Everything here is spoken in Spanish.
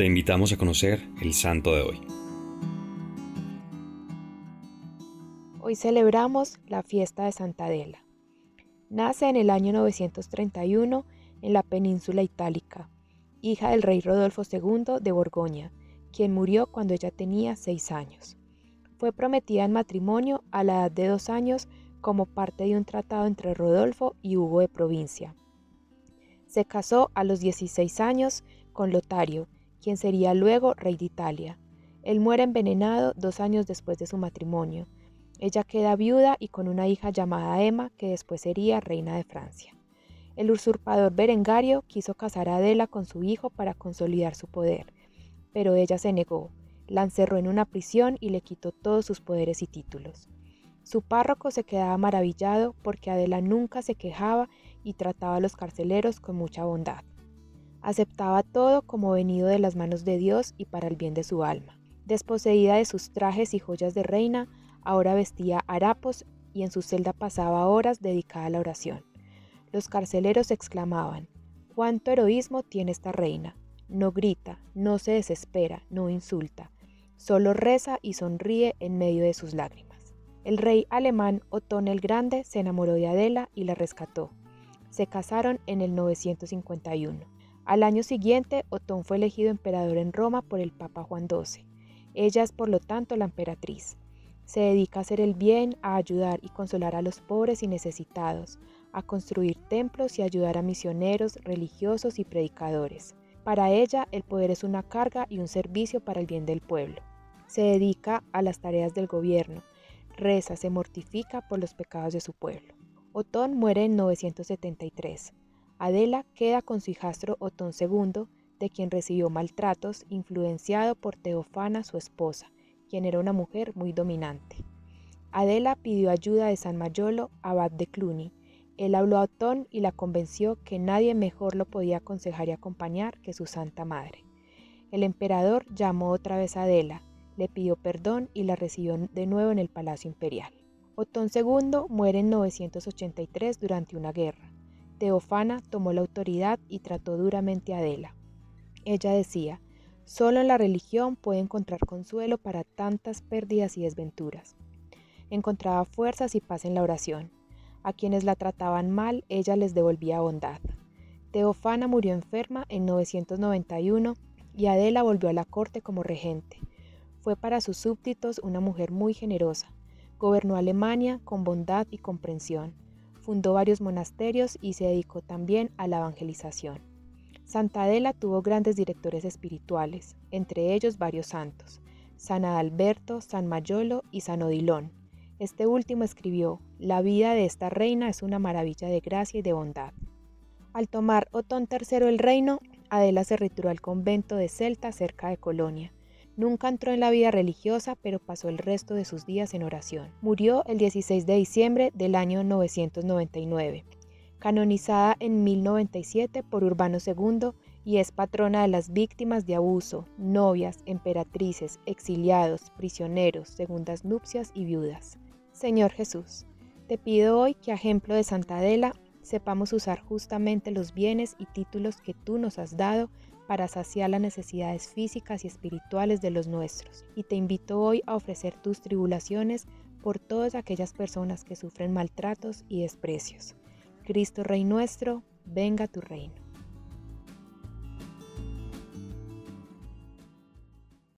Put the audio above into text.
Te invitamos a conocer el santo de hoy. Hoy celebramos la fiesta de Santa Adela. Nace en el año 931 en la península itálica, hija del rey Rodolfo II de Borgoña, quien murió cuando ella tenía seis años. Fue prometida en matrimonio a la edad de dos años como parte de un tratado entre Rodolfo y Hugo de Provincia. Se casó a los 16 años con Lotario, quien sería luego rey de Italia. Él muere envenenado dos años después de su matrimonio. Ella queda viuda y con una hija llamada Emma, que después sería reina de Francia. El usurpador Berengario quiso casar a Adela con su hijo para consolidar su poder, pero ella se negó, la encerró en una prisión y le quitó todos sus poderes y títulos. Su párroco se quedaba maravillado porque Adela nunca se quejaba y trataba a los carceleros con mucha bondad. Aceptaba todo como venido de las manos de Dios y para el bien de su alma. Desposeída de sus trajes y joyas de reina, ahora vestía harapos y en su celda pasaba horas dedicada a la oración. Los carceleros exclamaban, ¿cuánto heroísmo tiene esta reina? No grita, no se desespera, no insulta, solo reza y sonríe en medio de sus lágrimas. El rey alemán Otón el Grande se enamoró de Adela y la rescató. Se casaron en el 951. Al año siguiente, Otón fue elegido emperador en Roma por el Papa Juan XII. Ella es por lo tanto la emperatriz. Se dedica a hacer el bien, a ayudar y consolar a los pobres y necesitados, a construir templos y ayudar a misioneros, religiosos y predicadores. Para ella, el poder es una carga y un servicio para el bien del pueblo. Se dedica a las tareas del gobierno, reza, se mortifica por los pecados de su pueblo. Otón muere en 973. Adela queda con su hijastro Otón II, de quien recibió maltratos, influenciado por Teofana, su esposa, quien era una mujer muy dominante. Adela pidió ayuda de San Mayolo, abad de Cluny. Él habló a Otón y la convenció que nadie mejor lo podía aconsejar y acompañar que su Santa Madre. El emperador llamó otra vez a Adela, le pidió perdón y la recibió de nuevo en el Palacio Imperial. Otón II muere en 983 durante una guerra. Teofana tomó la autoridad y trató duramente a Adela. Ella decía, solo la religión puede encontrar consuelo para tantas pérdidas y desventuras. Encontraba fuerzas y paz en la oración. A quienes la trataban mal, ella les devolvía bondad. Teofana murió enferma en 991 y Adela volvió a la corte como regente. Fue para sus súbditos una mujer muy generosa. Gobernó Alemania con bondad y comprensión fundó varios monasterios y se dedicó también a la evangelización. Santa Adela tuvo grandes directores espirituales, entre ellos varios santos, San Adalberto, San Mayolo y San Odilón. Este último escribió, La vida de esta reina es una maravilla de gracia y de bondad. Al tomar Otón III el reino, Adela se retiró al convento de Celta cerca de Colonia. Nunca entró en la vida religiosa, pero pasó el resto de sus días en oración. Murió el 16 de diciembre del año 999, canonizada en 1097 por Urbano II y es patrona de las víctimas de abuso, novias, emperatrices, exiliados, prisioneros, segundas nupcias y viudas. Señor Jesús, te pido hoy que a ejemplo de Santa Adela sepamos usar justamente los bienes y títulos que tú nos has dado para saciar las necesidades físicas y espirituales de los nuestros. Y te invito hoy a ofrecer tus tribulaciones por todas aquellas personas que sufren maltratos y desprecios. Cristo Rey nuestro, venga tu reino.